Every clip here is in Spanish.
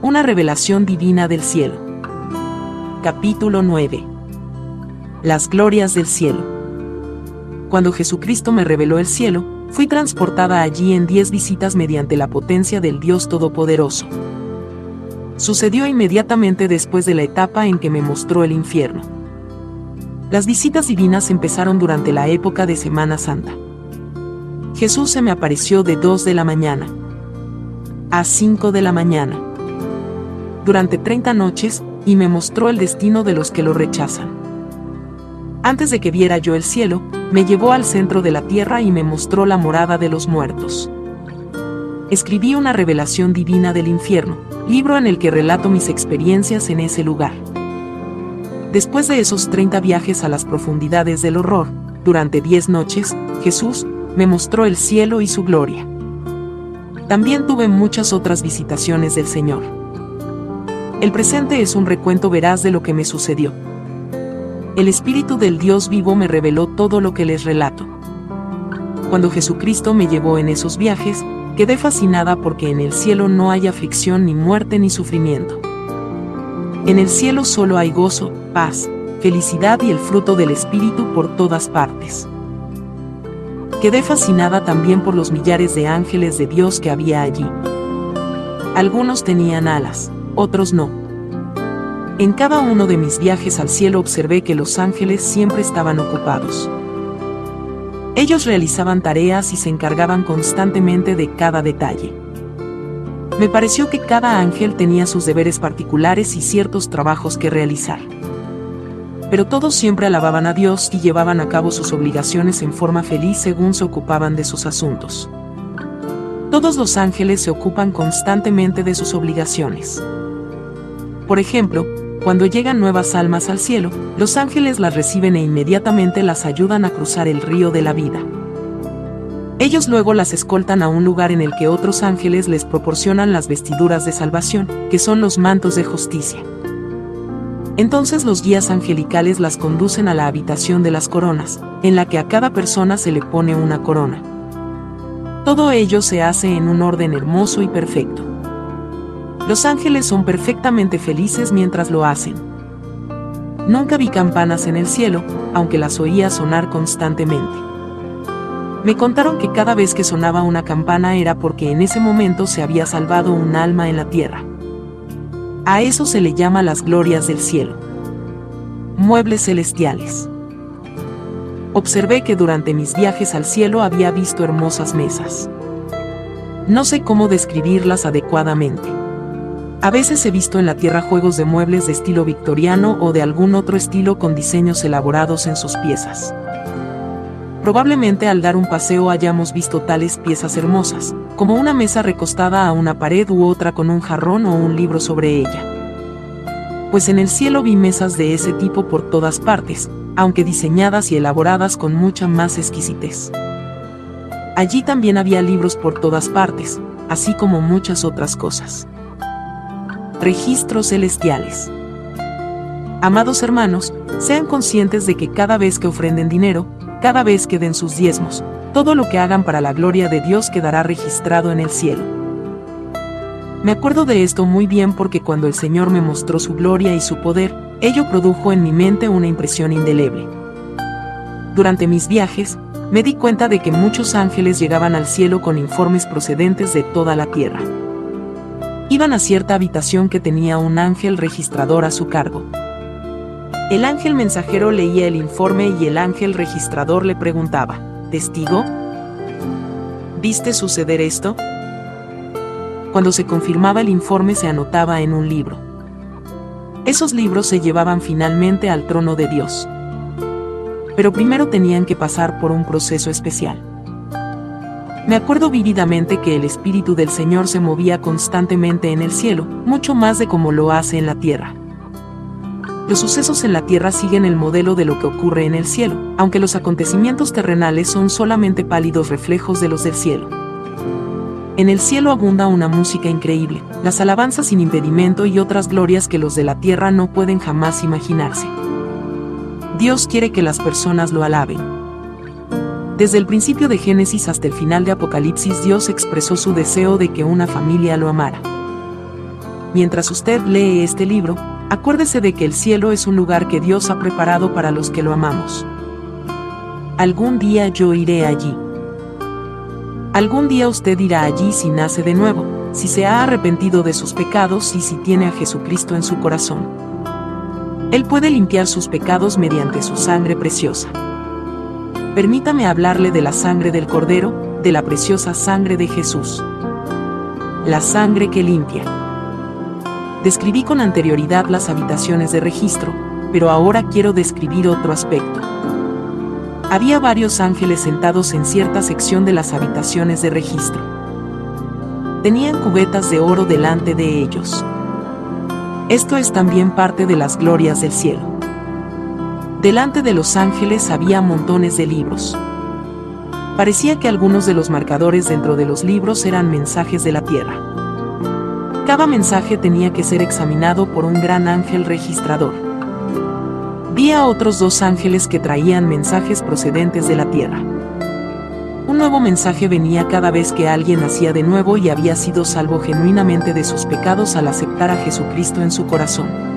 Una revelación divina del cielo. Capítulo 9. Las glorias del cielo. Cuando Jesucristo me reveló el cielo, fui transportada allí en diez visitas mediante la potencia del Dios Todopoderoso. Sucedió inmediatamente después de la etapa en que me mostró el infierno. Las visitas divinas empezaron durante la época de Semana Santa. Jesús se me apareció de 2 de la mañana a 5 de la mañana durante 30 noches y me mostró el destino de los que lo rechazan. Antes de que viera yo el cielo, me llevó al centro de la tierra y me mostró la morada de los muertos. Escribí una revelación divina del infierno, libro en el que relato mis experiencias en ese lugar. Después de esos 30 viajes a las profundidades del horror, durante 10 noches, Jesús me mostró el cielo y su gloria. También tuve muchas otras visitaciones del Señor. El presente es un recuento veraz de lo que me sucedió. El Espíritu del Dios vivo me reveló todo lo que les relato. Cuando Jesucristo me llevó en esos viajes, quedé fascinada porque en el cielo no hay aflicción ni muerte ni sufrimiento. En el cielo solo hay gozo, paz, felicidad y el fruto del Espíritu por todas partes. Quedé fascinada también por los millares de ángeles de Dios que había allí. Algunos tenían alas, otros no. En cada uno de mis viajes al cielo observé que los ángeles siempre estaban ocupados. Ellos realizaban tareas y se encargaban constantemente de cada detalle. Me pareció que cada ángel tenía sus deberes particulares y ciertos trabajos que realizar pero todos siempre alababan a Dios y llevaban a cabo sus obligaciones en forma feliz según se ocupaban de sus asuntos. Todos los ángeles se ocupan constantemente de sus obligaciones. Por ejemplo, cuando llegan nuevas almas al cielo, los ángeles las reciben e inmediatamente las ayudan a cruzar el río de la vida. Ellos luego las escoltan a un lugar en el que otros ángeles les proporcionan las vestiduras de salvación, que son los mantos de justicia. Entonces los guías angelicales las conducen a la habitación de las coronas, en la que a cada persona se le pone una corona. Todo ello se hace en un orden hermoso y perfecto. Los ángeles son perfectamente felices mientras lo hacen. Nunca vi campanas en el cielo, aunque las oía sonar constantemente. Me contaron que cada vez que sonaba una campana era porque en ese momento se había salvado un alma en la tierra. A eso se le llama las glorias del cielo. Muebles celestiales. Observé que durante mis viajes al cielo había visto hermosas mesas. No sé cómo describirlas adecuadamente. A veces he visto en la tierra juegos de muebles de estilo victoriano o de algún otro estilo con diseños elaborados en sus piezas. Probablemente al dar un paseo hayamos visto tales piezas hermosas, como una mesa recostada a una pared u otra con un jarrón o un libro sobre ella. Pues en el cielo vi mesas de ese tipo por todas partes, aunque diseñadas y elaboradas con mucha más exquisitez. Allí también había libros por todas partes, así como muchas otras cosas. Registros celestiales. Amados hermanos, sean conscientes de que cada vez que ofrenden dinero, cada vez que den sus diezmos, todo lo que hagan para la gloria de Dios quedará registrado en el cielo. Me acuerdo de esto muy bien porque cuando el Señor me mostró su gloria y su poder, ello produjo en mi mente una impresión indeleble. Durante mis viajes, me di cuenta de que muchos ángeles llegaban al cielo con informes procedentes de toda la tierra. Iban a cierta habitación que tenía un ángel registrador a su cargo. El ángel mensajero leía el informe y el ángel registrador le preguntaba, ¿Testigo? ¿Viste suceder esto? Cuando se confirmaba el informe se anotaba en un libro. Esos libros se llevaban finalmente al trono de Dios. Pero primero tenían que pasar por un proceso especial. Me acuerdo vívidamente que el Espíritu del Señor se movía constantemente en el cielo, mucho más de como lo hace en la tierra. Los sucesos en la Tierra siguen el modelo de lo que ocurre en el cielo, aunque los acontecimientos terrenales son solamente pálidos reflejos de los del cielo. En el cielo abunda una música increíble, las alabanzas sin impedimento y otras glorias que los de la tierra no pueden jamás imaginarse. Dios quiere que las personas lo alaben. Desde el principio de Génesis hasta el final de Apocalipsis Dios expresó su deseo de que una familia lo amara. mientras usted lee este libro, acuérdese de que el cielo es un lugar que Dios ha preparado para los que lo amamos. Algún día yo iré allí. Algún día usted irá allí si nace de nuevo, si se ha arrepentido de sus pecados y si tiene a Jesucristo en su corazón. Él puede limpiar sus pecados mediante su sangre preciosa. Permítame hablarle de la sangre del Cordero, de la preciosa sangre de Jesús. La sangre que limpia. Describí con anterioridad las habitaciones de registro, pero ahora quiero describir otro aspecto. Había varios ángeles sentados en cierta sección de las habitaciones de registro. Tenían cubetas de oro delante de ellos. Esto es también parte de las glorias del cielo. Delante de los ángeles había montones de libros. Parecía que algunos de los marcadores dentro de los libros eran mensajes de la tierra. Cada mensaje tenía que ser examinado por un gran ángel registrador. Vi a otros dos ángeles que traían mensajes procedentes de la tierra. Un nuevo mensaje venía cada vez que alguien nacía de nuevo y había sido salvo genuinamente de sus pecados al aceptar a Jesucristo en su corazón.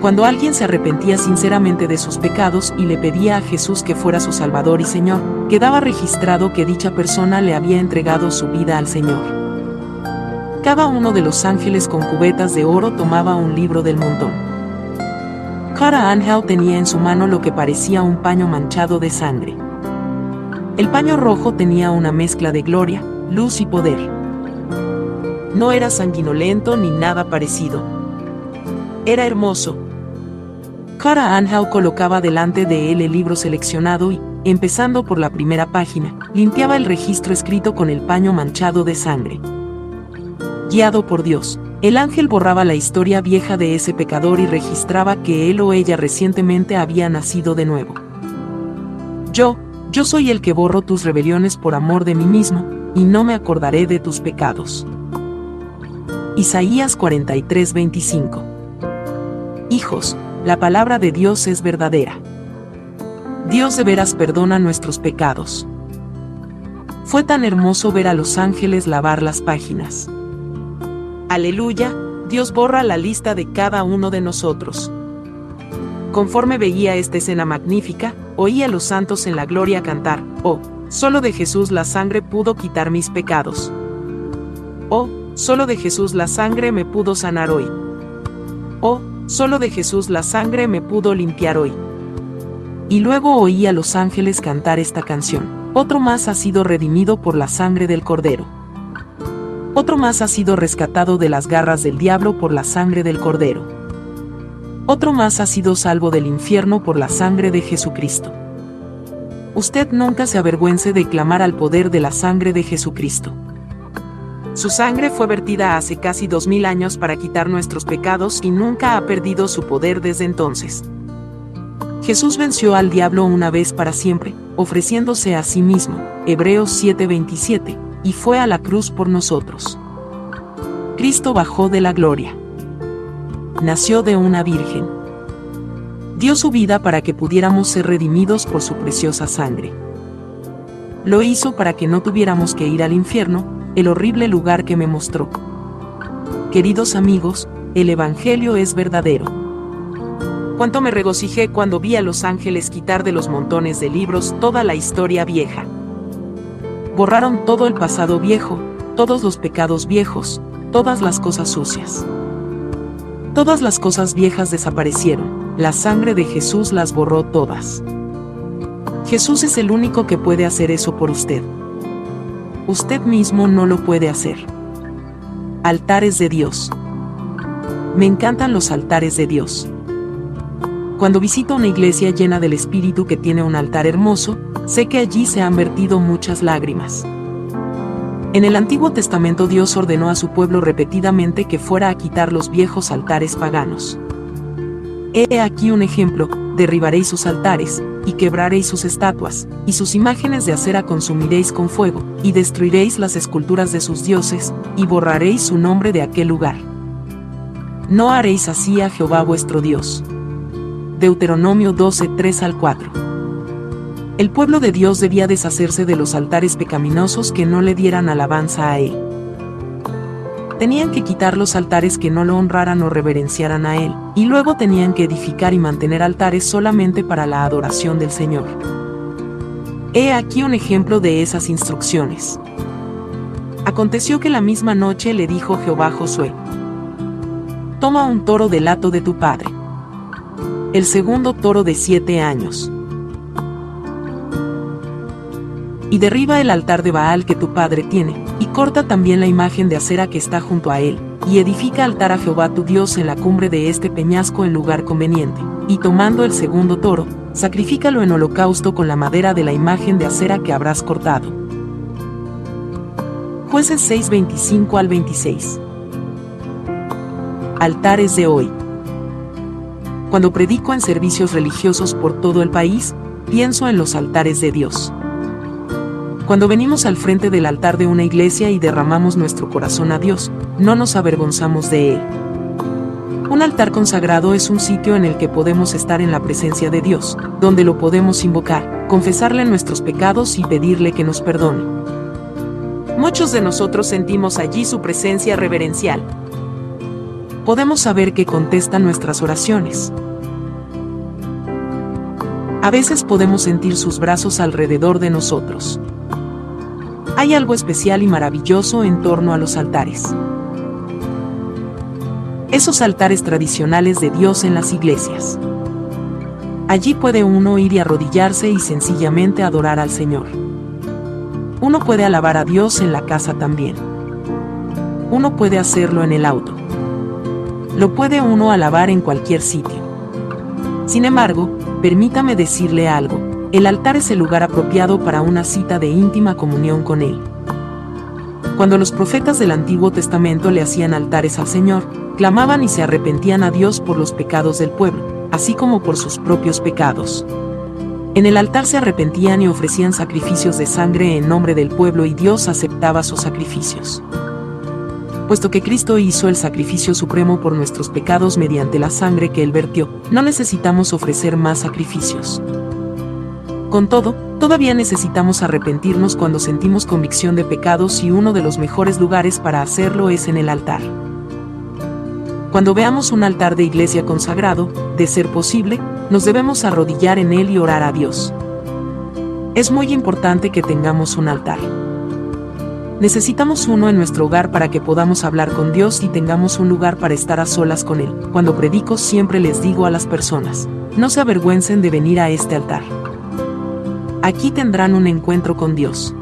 Cuando alguien se arrepentía sinceramente de sus pecados y le pedía a Jesús que fuera su Salvador y Señor, quedaba registrado que dicha persona le había entregado su vida al Señor. Cada uno de los ángeles con cubetas de oro tomaba un libro del montón. Cara Angel tenía en su mano lo que parecía un paño manchado de sangre. El paño rojo tenía una mezcla de gloria, luz y poder. No era sanguinolento ni nada parecido. Era hermoso. Cara Angel colocaba delante de él el libro seleccionado y, empezando por la primera página, limpiaba el registro escrito con el paño manchado de sangre. Guiado por Dios, el ángel borraba la historia vieja de ese pecador y registraba que él o ella recientemente había nacido de nuevo. Yo, yo soy el que borro tus rebeliones por amor de mí mismo, y no me acordaré de tus pecados. Isaías 43:25 Hijos, la palabra de Dios es verdadera. Dios de veras perdona nuestros pecados. Fue tan hermoso ver a los ángeles lavar las páginas. Aleluya, Dios borra la lista de cada uno de nosotros. Conforme veía esta escena magnífica, oía a los santos en la gloria cantar, oh, solo de Jesús la sangre pudo quitar mis pecados. Oh, solo de Jesús la sangre me pudo sanar hoy. Oh, solo de Jesús la sangre me pudo limpiar hoy. Y luego oí a los ángeles cantar esta canción. Otro más ha sido redimido por la sangre del Cordero otro más ha sido rescatado de las garras del diablo por la sangre del Cordero. Otro más ha sido salvo del infierno por la sangre de Jesucristo. Usted nunca se avergüence de clamar al poder de la sangre de Jesucristo. Su sangre fue vertida hace casi dos mil años para quitar nuestros pecados y nunca ha perdido su poder desde entonces. Jesús venció al diablo una vez para siempre, ofreciéndose a sí mismo. Hebreos 7:27 y fue a la cruz por nosotros. Cristo bajó de la gloria. Nació de una virgen. Dio su vida para que pudiéramos ser redimidos por su preciosa sangre. Lo hizo para que no tuviéramos que ir al infierno, el horrible lugar que me mostró. Queridos amigos, el Evangelio es verdadero. Cuánto me regocijé cuando vi a los ángeles quitar de los montones de libros toda la historia vieja borraron todo el pasado viejo, todos los pecados viejos, todas las cosas sucias. Todas las cosas viejas desaparecieron, la sangre de Jesús las borró todas. Jesús es el único que puede hacer eso por usted. Usted mismo no lo puede hacer. Altares de Dios. Me encantan los altares de Dios. Cuando visito una iglesia llena del Espíritu que tiene un altar hermoso, sé que allí se han vertido muchas lágrimas. En el Antiguo Testamento Dios ordenó a su pueblo repetidamente que fuera a quitar los viejos altares paganos. He aquí un ejemplo, derribaréis sus altares, y quebraréis sus estatuas, y sus imágenes de acera consumiréis con fuego, y destruiréis las esculturas de sus dioses, y borraréis su nombre de aquel lugar. No haréis así a Jehová vuestro Dios. Deuteronomio 12, 3 al 4. El pueblo de Dios debía deshacerse de los altares pecaminosos que no le dieran alabanza a él. Tenían que quitar los altares que no lo honraran o reverenciaran a él, y luego tenían que edificar y mantener altares solamente para la adoración del Señor. He aquí un ejemplo de esas instrucciones. Aconteció que la misma noche le dijo Jehová Josué, Toma un toro del hato de tu padre. El segundo toro de siete años. Y derriba el altar de Baal que tu padre tiene, corta también la imagen de acera que está junto a él, y edifica altar a Jehová tu Dios en la cumbre de este peñasco en lugar conveniente. Y tomando el segundo toro, sacrifícalo en holocausto con la madera de la imagen de acera que habrás cortado. Jueces 6:25 al 26. Altares de hoy. Cuando predico en servicios religiosos por todo el país, pienso en los altares de Dios. Cuando venimos al frente del altar de una iglesia y derramamos nuestro corazón a Dios, no nos avergonzamos de Él. Un altar consagrado es un sitio en el que podemos estar en la presencia de Dios, donde lo podemos invocar, confesarle nuestros pecados y pedirle que nos perdone. Muchos de nosotros sentimos allí su presencia reverencial. Podemos saber que contesta nuestras oraciones. A veces podemos sentir sus brazos alrededor de nosotros. Hay algo especial y maravilloso en torno a los altares. Esos altares tradicionales de Dios en las iglesias. Allí puede uno ir y arrodillarse y sencillamente adorar al Señor. Uno puede alabar a Dios en la casa también. Uno puede hacerlo en el auto. Lo puede uno alabar en cualquier sitio. Sin embargo, permítame decirle algo, el altar es el lugar apropiado para una cita de íntima comunión con Él. Cuando los profetas del Antiguo Testamento le hacían altares al Señor, clamaban y se arrepentían a Dios por los pecados del pueblo, así como por sus propios pecados. En el altar se arrepentían y ofrecían sacrificios de sangre en nombre del pueblo y Dios aceptaba sus sacrificios. Puesto que Cristo hizo el sacrificio supremo por nuestros pecados mediante la sangre que Él vertió, no necesitamos ofrecer más sacrificios. Con todo, todavía necesitamos arrepentirnos cuando sentimos convicción de pecados y uno de los mejores lugares para hacerlo es en el altar. Cuando veamos un altar de iglesia consagrado, de ser posible, nos debemos arrodillar en él y orar a Dios. Es muy importante que tengamos un altar. Necesitamos uno en nuestro hogar para que podamos hablar con Dios y tengamos un lugar para estar a solas con Él. Cuando predico siempre les digo a las personas, no se avergüencen de venir a este altar. Aquí tendrán un encuentro con Dios.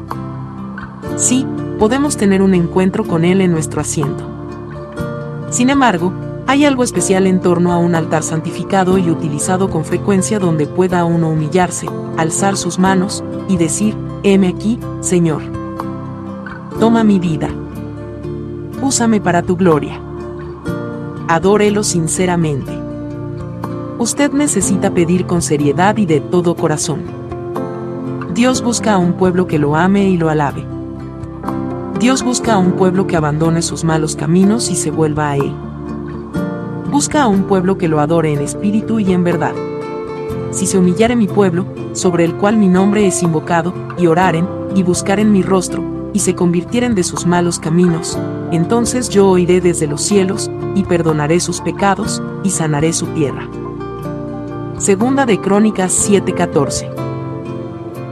Sí, podemos tener un encuentro con Él en nuestro asiento. Sin embargo, hay algo especial en torno a un altar santificado y utilizado con frecuencia donde pueda uno humillarse, alzar sus manos, y decir, heme aquí, Señor. Toma mi vida. Úsame para tu gloria. Adórelo sinceramente. Usted necesita pedir con seriedad y de todo corazón. Dios busca a un pueblo que lo ame y lo alabe. Dios busca a un pueblo que abandone sus malos caminos y se vuelva a Él. Busca a un pueblo que lo adore en espíritu y en verdad. Si se humillare mi pueblo, sobre el cual mi nombre es invocado, y oraren, y buscaren mi rostro, y se convirtieren de sus malos caminos, entonces yo oiré desde los cielos, y perdonaré sus pecados, y sanaré su tierra. Segunda de Crónicas 7:14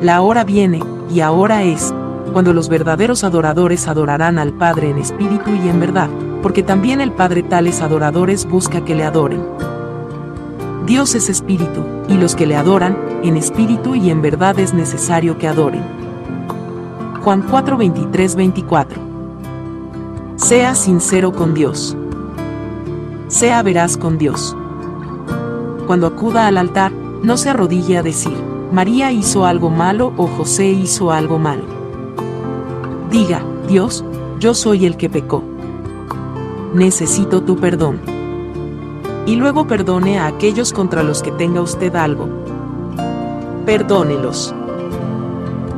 la hora viene, y ahora es, cuando los verdaderos adoradores adorarán al Padre en espíritu y en verdad, porque también el Padre tales adoradores busca que le adoren. Dios es espíritu, y los que le adoran, en espíritu y en verdad es necesario que adoren. Juan 4, 23, 24. Sea sincero con Dios. Sea veraz con Dios. Cuando acuda al altar, no se arrodille a decir, María hizo algo malo o José hizo algo malo. Diga, Dios, yo soy el que pecó. Necesito tu perdón. Y luego perdone a aquellos contra los que tenga usted algo. Perdónelos.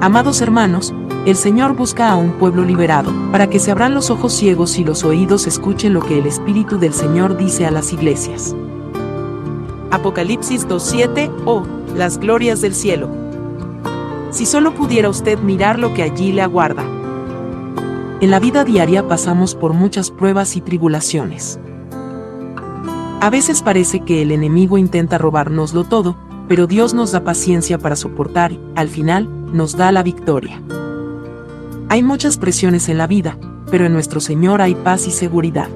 Amados hermanos, el Señor busca a un pueblo liberado, para que se abran los ojos ciegos y los oídos escuchen lo que el Espíritu del Señor dice a las iglesias. Apocalipsis 2.7 o las glorias del cielo. Si solo pudiera usted mirar lo que allí le aguarda. En la vida diaria pasamos por muchas pruebas y tribulaciones. A veces parece que el enemigo intenta robárnoslo todo, pero Dios nos da paciencia para soportar y, al final, nos da la victoria. Hay muchas presiones en la vida, pero en nuestro Señor hay paz y seguridad.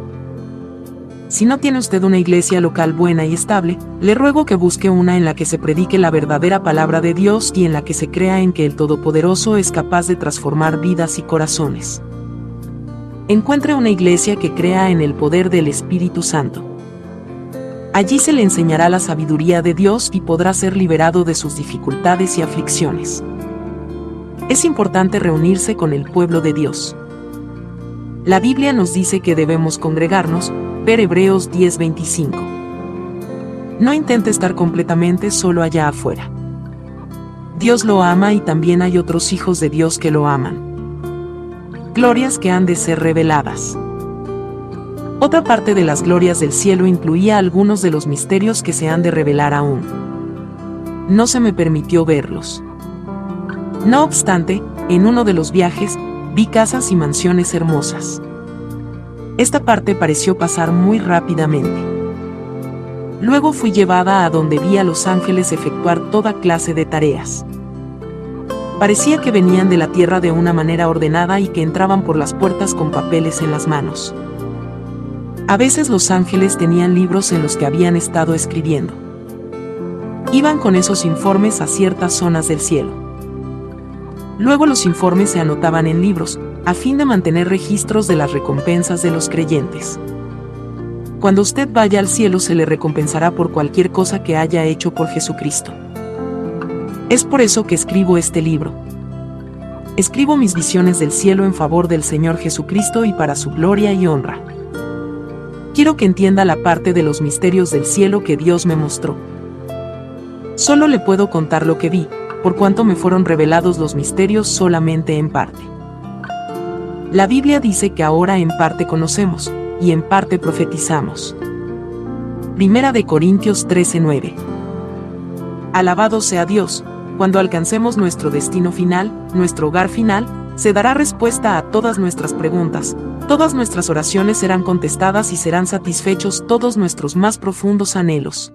Si no tiene usted una iglesia local buena y estable, le ruego que busque una en la que se predique la verdadera palabra de Dios y en la que se crea en que el Todopoderoso es capaz de transformar vidas y corazones. Encuentre una iglesia que crea en el poder del Espíritu Santo. Allí se le enseñará la sabiduría de Dios y podrá ser liberado de sus dificultades y aflicciones. Es importante reunirse con el pueblo de Dios. La Biblia nos dice que debemos congregarnos, ver Hebreos 10:25. No intente estar completamente solo allá afuera. Dios lo ama y también hay otros hijos de Dios que lo aman. Glorias que han de ser reveladas. Otra parte de las glorias del cielo incluía algunos de los misterios que se han de revelar aún. No se me permitió verlos. No obstante, en uno de los viajes, vi casas y mansiones hermosas. Esta parte pareció pasar muy rápidamente. Luego fui llevada a donde vi a los ángeles efectuar toda clase de tareas. Parecía que venían de la tierra de una manera ordenada y que entraban por las puertas con papeles en las manos. A veces los ángeles tenían libros en los que habían estado escribiendo. Iban con esos informes a ciertas zonas del cielo. Luego los informes se anotaban en libros, a fin de mantener registros de las recompensas de los creyentes. Cuando usted vaya al cielo se le recompensará por cualquier cosa que haya hecho por Jesucristo. Es por eso que escribo este libro. Escribo mis visiones del cielo en favor del Señor Jesucristo y para su gloria y honra. Quiero que entienda la parte de los misterios del cielo que Dios me mostró. Solo le puedo contar lo que vi, por cuanto me fueron revelados los misterios solamente en parte. La Biblia dice que ahora en parte conocemos, y en parte profetizamos. Primera de Corintios 13:9. Alabado sea Dios, cuando alcancemos nuestro destino final, nuestro hogar final, se dará respuesta a todas nuestras preguntas, todas nuestras oraciones serán contestadas y serán satisfechos todos nuestros más profundos anhelos.